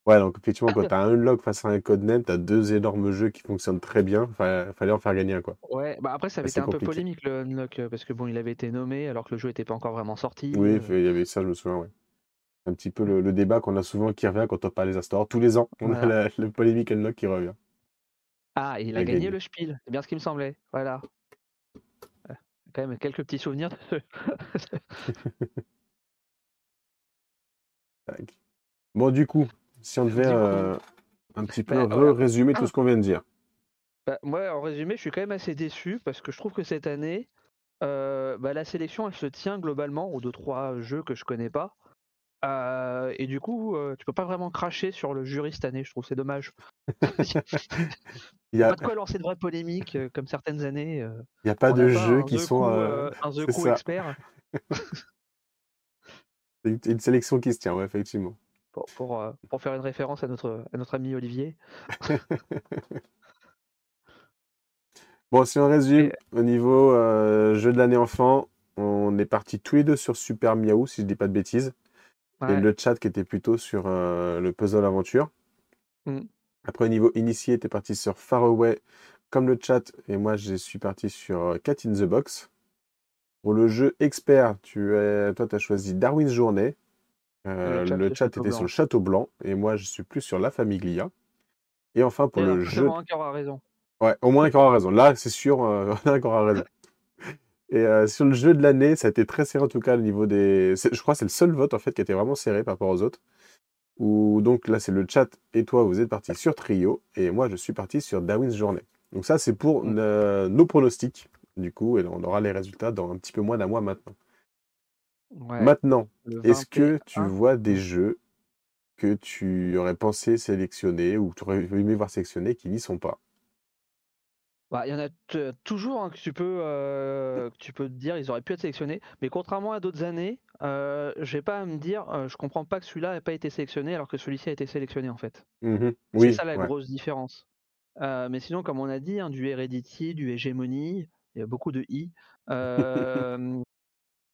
Ouais, donc effectivement, quand t'as un unlock face à un codename, t'as deux énormes jeux qui fonctionnent très bien. Fa- fallait en faire gagner un, quoi. Ouais, bah après ça avait été un peu polémique le Unlock euh, parce que bon, il avait été nommé alors que le jeu était pas encore vraiment sorti. Oui, euh, il y avait ça, je me souviens, ouais. Un petit peu le, le débat qu'on a souvent qui revient quand on parle des Astors. Tous les ans, on a la, le polémique unlock qui revient. Ah, il a gagné gagné. le Spiel, c'est bien ce qui me semblait. Voilà. Ouais, Quand même quelques petits souvenirs. de ce-. Bon, du coup, si on devait euh, un petit peu bah, résumer tout ce qu'on vient de dire. Bah, moi, en résumé, je suis quand même assez déçu parce que je trouve que cette année, euh, bah, la sélection, elle se tient globalement aux deux trois jeux que je connais pas. Euh, et du coup, euh, tu peux pas vraiment cracher sur le jury cette année. Je trouve c'est dommage. <laughs> Il n'y a, Pas de quoi lancer de vraies polémiques euh, comme certaines années. euh, il y a pas de jeux qui The sont. Un The Coup expert C'est <laughs> une, une sélection qui se tient, ouais, effectivement. pour, pour, pour faire une référence à notre, à notre ami Olivier. <laughs> Bon, si on résume, Et- au niveau jeu de l'année enfant, on est parti tous les deux sur Super Miaou, si je dis pas de bêtises. Ouais. le chat qui était plutôt sur euh, le puzzle aventure. Mm. Après, au niveau initié, tu es parti sur Far Away, comme le chat, et moi, je suis parti sur euh, Cat in the Box. Pour le jeu expert, tu es, toi, tu as choisi Darwin's Journée. Euh, Le chat, le chat était sur le Château Blanc, et moi, je suis plus sur La Famiglia. Et enfin, pour Et le jeu. forcément, un qui aura raison. Ouais, au moins un qui aura raison. Là, c'est sûr, euh, <laughs> un qui aura raison. Et euh, sur le jeu de l'année, ça a été très serré en tout cas au niveau des. Je crois que c'est le seul vote en fait qui était vraiment serré par rapport aux autres. Où donc là, c'est le chat et toi, vous êtes partis sur Trio et moi, je suis parti sur Darwin's Journée. Donc ça, c'est pour Mm. euh, nos pronostics. Du coup, et on aura les résultats dans un petit peu moins d'un mois maintenant. Ouais, Maintenant, est-ce que tu 21. vois des jeux que tu aurais pensé sélectionner ou que tu aurais aimé voir sélectionner qui n'y sont pas? Bah, il y en a t- toujours hein, que tu peux euh, que tu peux te dire ils auraient pu être sélectionnés, mais contrairement à d'autres années, euh, j'ai pas à me dire euh, je comprends pas que celui-là n'ait pas été sélectionné alors que celui-ci a été sélectionné en fait. Mhm. C'est Oui, ça la ouais. grosse différence. Euh, mais sinon, comme on a dit, hein, du Heredity, du Hégémonie, il y a beaucoup de i. <laughs> Euh,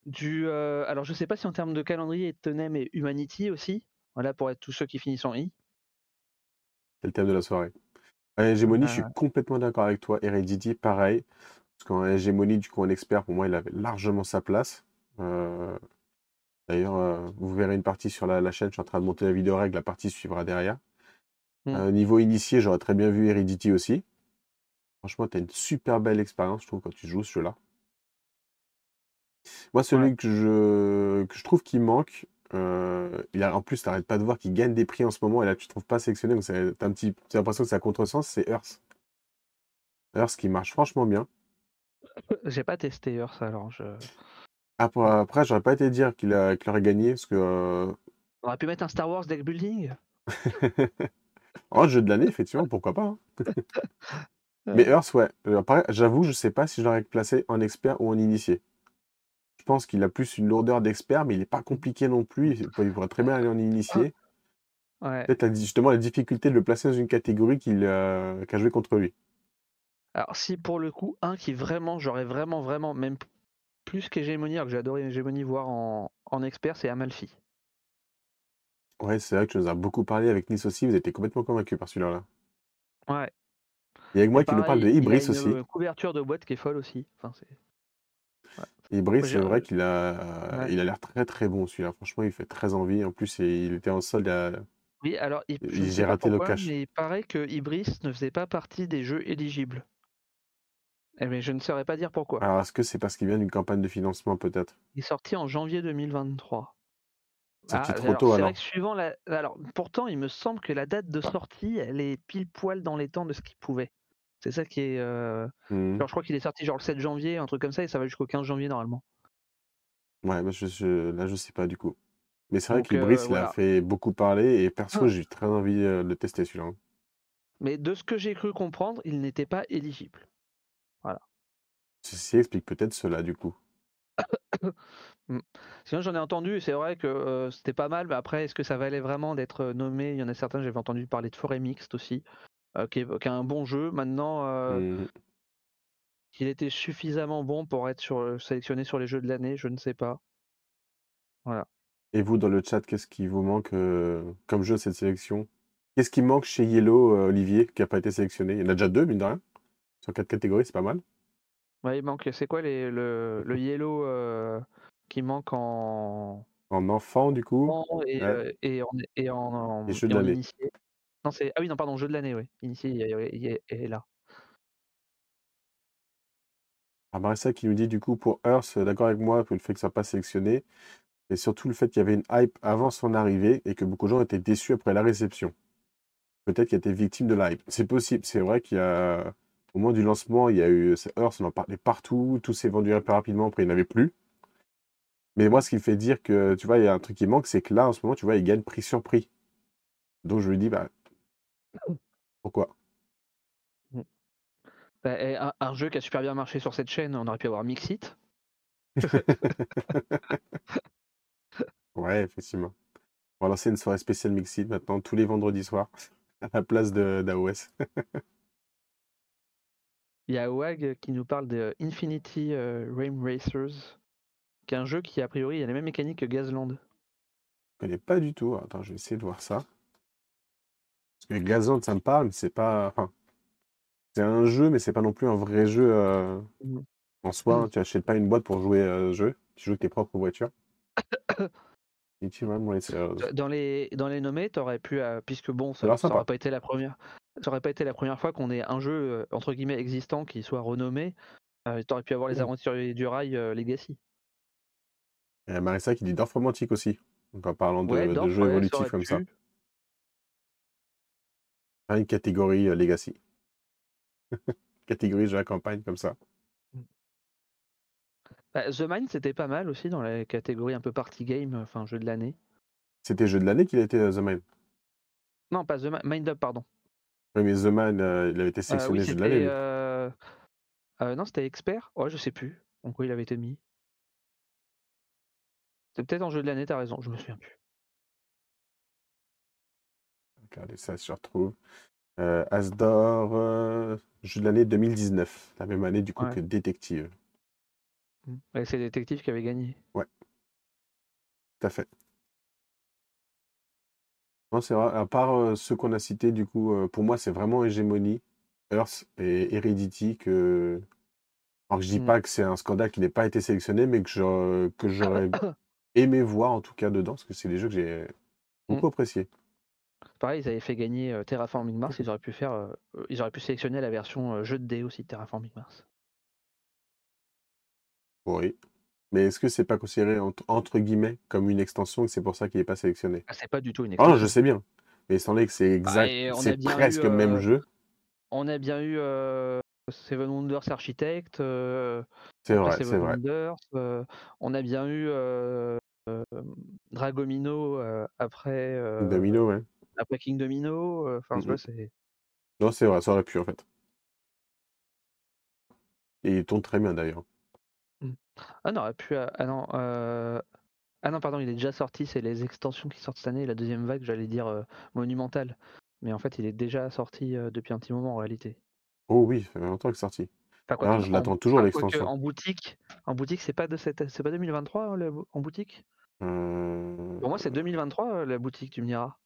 du, euh, alors je sais pas si en termes de calendrier, Tonem et Humanity aussi. Voilà pour être tous ceux qui finissent en i. C'est le thème de la soirée. Hégémonie, je suis Euh, complètement d'accord avec toi. Heredity, pareil. Parce qu'en Hégémonie, du coup, en expert, pour moi, il avait largement sa place. Euh, D'ailleurs, euh, vous verrez une partie sur la, la chaîne. Je suis en train de monter la vidéo règle. La partie suivra derrière. Mm. Euh, niveau initié, j'aurais très bien vu Heredity aussi. Franchement, tu as une super belle expérience, je trouve, quand tu joues ce jeu-là. Moi, celui Ouais. que je, que je trouve qui manque, euh, il a, en plus, tu n'arrêtes pas de voir qu'il gagne des prix en ce moment, et là, tu ne trouves pas sélectionné, donc t'as un petit, t'as l'impression que c'est à contresens, c'est Earth. Earth qui marche franchement bien. <laughs> J'ai pas testé Earth alors. Je... Après, après j'aurais pas été dire qu'il a- qu'il aurait gagné, parce que euh, On aurait pu mettre un Star Wars deck building. <laughs> en jeu de l'année, effectivement, pourquoi pas. hein. <laughs> Mais Earth, ouais. Euh, j'avoue, je sais pas si je l'aurais placé en expert ou en initié. Pense qu'il a plus une lourdeur d'expert, mais il n'est pas compliqué non plus. Il pourrait très bien aller en initié. Ouais. Peut-être justement la difficulté de le placer dans une catégorie qu'il euh, qu'a joué contre lui. Alors si pour le coup un qui vraiment j'aurais vraiment vraiment même plus qu'Hégémonie alors que j'ai adoré Hégémonie voir en, en expert c'est Amalfi. Ouais, c'est vrai que tu nous as beaucoup parlé avec Nice aussi. Vous étiez complètement convaincu par celui-là. Ouais. Et avec moi qui nous parle de pareil, il a Ibris une aussi. couverture de boîte qui est folle aussi. Enfin, c'est... Ibris, Moi, c'est vrai qu'il a, Ouais. il a l'air très très bon celui-là. Franchement, il fait très envie. En plus, il il était en solde a, Oui, alors j'ai le mais il paraît que Ibris ne faisait pas partie des jeux éligibles. Eh, mais je ne saurais pas dire pourquoi. Alors, est-ce que c'est parce qu'il vient d'une campagne de financement, peut-être? Il est sorti en janvier 2023. Sorti Ah, trop alors, tôt, alors. vrai que suivant la. Alors, pourtant, il me semble que la date de sortie, elle est pile poil dans les temps de ce qu'il pouvait. C'est ça qui est. euh. Genre, je crois qu'il est sorti genre le 7 janvier, un truc comme ça, et ça va jusqu'au 15 janvier normalement. Ouais, mais je, je- là, je sais pas, du coup. Mais c'est vrai que euh, il a voilà. fait beaucoup parler, et perso, Ah. j'ai très envie euh, de le tester, celui-là. Mais de ce que j'ai cru comprendre, il n'était pas éligible. Ceci explique peut-être cela, du coup. <coughs> Sinon, j'en ai entendu, et c'est vrai que euh, c'était pas mal, mais après, est-ce que ça valait vraiment d'être euh, nommé? Il y en a certains, j'avais entendu parler de Forêt Mixte aussi, euh, qui, est, qui est un bon jeu. Maintenant, euh, Mhm. qu'il était suffisamment bon pour être sur, euh, sélectionné sur les jeux de l'année, je ne sais pas. Et vous, dans le chat, qu'est-ce qui vous manque euh, comme jeu de cette sélection? Qu'est-ce qui manque chez Yellow, Olivier, qui n'a pas été sélectionné? Il y en a déjà deux, mine de rien. Sur quatre catégories, c'est pas mal. Ouais, il manque, c'est quoi les, le, le Yellow euh, qui manque en, En enfant, du coup? en- et, Ouais. euh, et en, et en, en- Et jeu de l'année. Non, c'est, ah oui, non, pardon, jeu de l'année, oui. Initié, il, est- là. Ah, Marissa qui nous dit, du coup, pour Earth, euh, d'accord avec moi, pour le fait que ça soit pas sélectionné, et surtout le fait qu'il y avait une hype avant son arrivée et que beaucoup de gens étaient déçus après la réception. Peut-être qu'il a été victime de la hype. C'est possible. C'est vrai qu'il y a, au moment du lancement, il y a eu Earth, on en parlait partout, tout s'est vendu peu rapidement, après il n'y en avait plus. Mais moi, ce qui me fait dire que, tu vois, il y a un truc qui manque, c'est que là, en ce moment, tu vois, il gagne prix sur prix. Donc je lui dis, bah, pourquoi? Bah, et un, un jeu qui a super bien marché sur cette chaîne, on aurait pu avoir Mixit. <laughs> Ouais, effectivement. On va lancer une soirée spéciale Mixit maintenant, tous les vendredis soirs, <laughs> à la place de d'AOS. <laughs> Il y a Wag qui nous parle de Infinity euh, Racers, qui est un jeu qui, a priori, a les mêmes mécaniques que Gazland. Je connais pas du tout. Attends, je vais essayer de voir ça. Que Gazland, ça me parle, mais c'est pas. Enfin, c'est un jeu, mais c'est pas non plus un vrai jeu euh, en soi. Mhm. Tu achètes pas une boîte pour jouer à ce jeu. Tu joues avec tes propres voitures. <coughs> Racers. Dans les, dans les nommés, t'aurais pu, euh, puisque bon, Ça ça, aurait pas été la première, ça aurait pas été la première fois qu'on ait un jeu euh, entre guillemets existant qui soit renommé. Euh, t'aurais pu avoir les Mhm. aventuriers du rail euh, Legacy. Il y a Marissa qui dit Dorf romantique aussi. Donc en parlant de, Ouais, de Dorf, jeux ouais, évolutifs comme ça. pu. Une catégorie euh, Legacy. <laughs> catégorie jeu à campagne comme ça. Bah, The Mind, c'était pas mal aussi dans la catégorie un peu party game, enfin jeu de l'année. C'était jeu de l'année qu'il a été euh, The Man. Non, pas The Mind, Mind Up, pardon. Oui, mais The euh, il avait été Euh, sélectionné oui, jeu de l'année. euh, euh, non, c'était Expert? Ouais, je sais plus. En quoi il avait été mis. C'était peut-être en jeu de l'année, t'as raison, je me souviens plus. Regardez ça, si je retrouve. Euh, Asdor, euh, jeu de l'année 2019. La même année, du coup, Ouais. que Détective. Ouais, c'est Détective qui avait gagné. Tout à fait. Non, c'est vrai. À part euh, ceux qu'on a cités, du coup, euh, pour moi, c'est vraiment Hégémonie, Earth et Heredity que. Alors que je dis Mm. pas que c'est un scandale qui n'ait pas été sélectionné, mais que je- que j'aurais <coughs> aimé voir en tout cas dedans, parce que c'est des jeux que j'ai beaucoup appréciés. Pareil, ils avaient fait gagner euh, Terraforming Mars, ils auraient pu faire, euh, euh, ils auraient pu sélectionner la version euh, jeu de dés aussi de Terraforming Mars. Oui. Mais est-ce que c'est pas considéré entre, entre guillemets comme une extension et que c'est pour ça qu'il n'est pas sélectionné? Ah, c'est pas du tout une Ah non, extension. je sais bien. Mais il semblait que c'est exact, on a c'est presque le même euh, jeu. On a bien eu euh, Seven Wonders Architect, euh, C'est vrai, Seven c'est vrai. Wonders, euh, on a bien eu Dragomino euh, après, euh, Domino, ouais. Après King Domino. euh, Enfin, vois, c'est. Non, c'est vrai, ça aurait pu en fait. Et il tourne très bien d'ailleurs. Ah non, aurait pu. euh, Ah non, euh, ah non, pardon, il est déjà sorti. C'est les extensions qui sortent cette année. La deuxième vague, j'allais dire euh, monumentale. Mais en fait, il est déjà sorti euh, depuis un petit moment en réalité. Oh oui, ça fait longtemps que c'est sorti. Enfin, quoi je en- l'attends toujours l'extension. En boutique, en boutique, c'est pas de cette, c'est pas 2023 hein, le- en boutique? Euh, Pour moi, c'est 2023 euh, la boutique, tu me diras.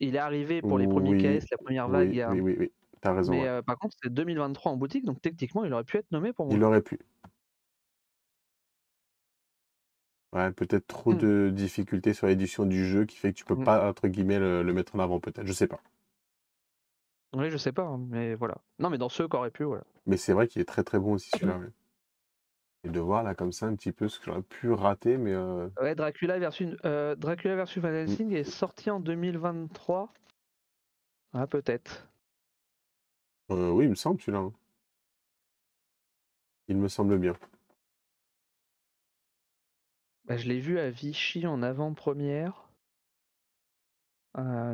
Il est arrivé pour les premiers oui, KS, la première vague. il oui, y a un- oui, oui, oui. T'as raison. Mais ouais. euh, par contre, c'est 2023 en boutique, donc techniquement, il aurait pu être nommé pour moi. Il aurait pu. Ouais, peut-être trop Mm. de difficultés sur l'édition du jeu qui fait que tu peux Mm. pas, entre guillemets, le, le mettre en avant, peut-être. Je sais pas. Oui, je sais pas, hein, mais voilà. Non, mais dans ceux qu'aurait pu, voilà. Mais c'est vrai qu'il est très très bon aussi celui-là. ouais. Et de voir là comme ça un petit peu ce que j'aurais pu rater, mais euh, Ouais, Dracula versus, euh, Dracula versus Van Helsing est sorti en 2023. Ah, peut-être. euh, oui, il me semble celui-là. hein. Il me semble bien. Bah, je l'ai vu à Vichy en avant-première.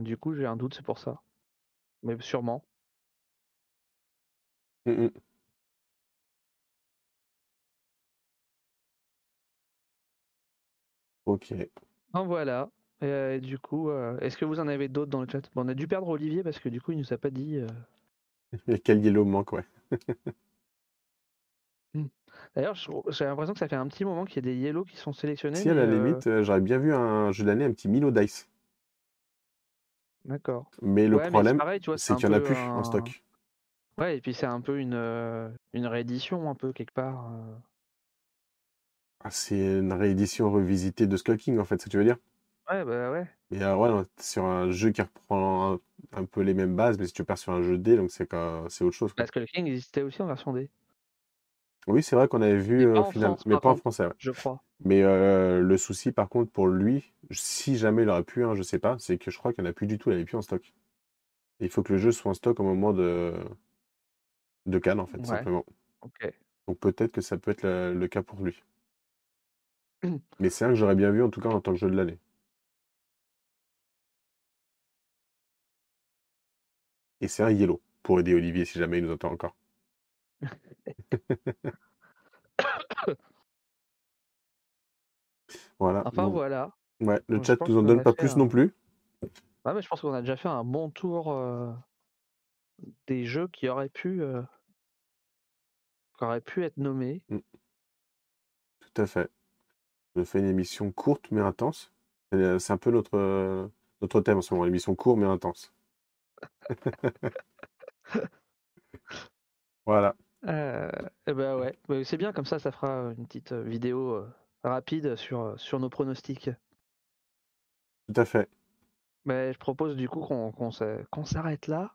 Du coup, j'ai un doute, c'est pour ça. Mais sûrement. Mm, mm. Ok. En voilà. Et, euh, du coup, euh, est-ce que vous en avez d'autres dans le chat? Bon, On a dû perdre Olivier parce que du coup, il nous a pas dit. euh, <laughs> quel yellow manque, ouais. <laughs> D'ailleurs, je- j'ai l'impression que ça fait un petit moment qu'il y a des yellows qui sont sélectionnés. Si à la euh, limite, j'aurais bien vu un jeu d'année, un petit Milo Dice. D'accord. Mais le Ouais, problème, c'est qu'il n'y en a plus un- en stock. Ouais, et puis c'est un peu une, une réédition, un peu quelque part. Euh. Ah, c'est une réédition revisitée de Skull King, en fait, que tu veux dire? Ouais, bah ouais. Mais euh, ouais, non, sur un jeu qui reprend un, un peu les mêmes bases, mais si tu pars sur un jeu D, donc c'est quand- c'est autre chose. quoi. Parce que le King existait aussi en version D, Oui, c'est vrai qu'on avait vu Mais euh, au en final, France, mais par pas en contre. français. ouais. je crois. Mais euh, le souci, par contre, pour lui, si jamais il aurait pu, hein, je sais pas, c'est que je crois qu'il n'y en a plus du tout, il n'y avait plus en stock. Il faut que le jeu soit en stock au moment de, de Cannes, en fait, Ouais. simplement. Ok. Donc peut-être que ça peut être le, le cas pour lui. <clears throat> Mais c'est un que j'aurais bien vu, en tout cas, en tant que jeu de l'année. Et c'est un yellow, pour aider Olivier si jamais il nous entend encore. <laughs> Voilà. Enfin donc, voilà. ouais, le je chat nous en donne pas plus un- non plus. Ouais, mais je pense qu'on a déjà fait un bon tour euh, des jeux qui auraient pu, euh, qui auraient pu être nommés. Tout à fait. On fait une émission courte mais intense. Euh, C'est un peu notre, euh, notre thème en ce moment, l'émission courte mais intense. <laughs> Voilà. Euh, et ben ouais, c'est bien comme ça, ça fera une petite euh, vidéo rapide sur, sur nos pronostics. Tout à fait. Mais je propose du coup qu'on qu'on s'arrête là,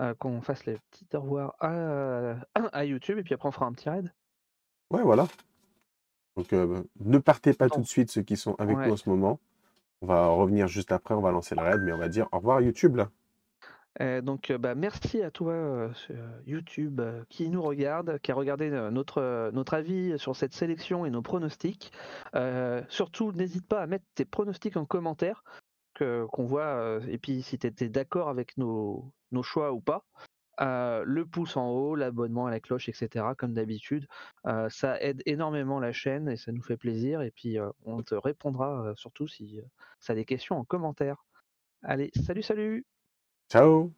euh, qu'on fasse les petits au revoir à, à YouTube et puis après on fera un petit raid. Ouais, voilà. Donc euh, ne partez pas tout de suite ceux qui sont avec Ouais. nous en ce moment. On va revenir juste après, on va lancer le raid, mais on va dire au revoir YouTube là. Euh, donc euh, bah, merci à toi euh, sur YouTube euh, qui nous regarde, qui a regardé notre, notre avis sur cette sélection et nos pronostics. Surtout, n'hésite pas à mettre tes pronostics en commentaire, qu'on voit, et puis si tu étais d'accord avec nos, nos choix ou pas. Le pouce en haut, l'abonnement à la cloche, etc. Comme d'habitude, ça aide énormément la chaîne et ça nous fait plaisir. Et puis on te répondra surtout si tu as des questions en commentaire. Allez, salut, salut Ciao